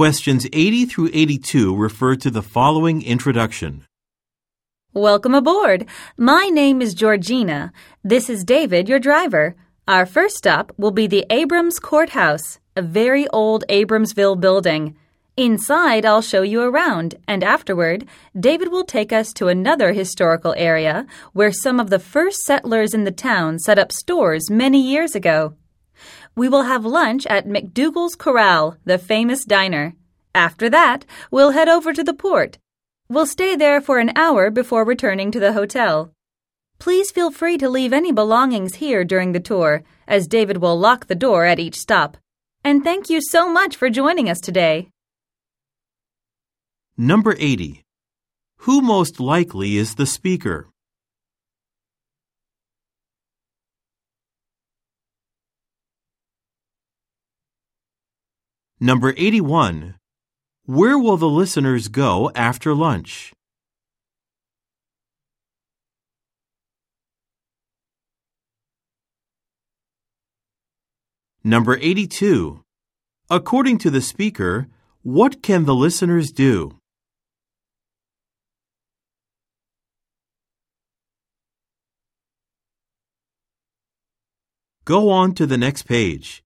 Questions 80 through 82 refer to the following introduction. Welcome aboard. My name is Georgina. This is David, your driver. Our first stop will be the Abrams Courthouse, a very old Abramsville building. Inside, I'll show you around, and afterward, David will take us to another historical area where some of the first settlers in the town set up stores many years ago. We will have lunch at McDougal's Corral, the famous diner. After that, we'll head over to the port. We'll stay there for an hour before returning to the hotel. Please feel free to leave any belongings here during the tour, as David will lock the door at each stop. And thank you so much for joining us today. Number 80. Who most likely is the speaker? Number 81. Where will the listeners go after lunch? Number 82. According to the speaker, what can the listeners do? Go on to the next page.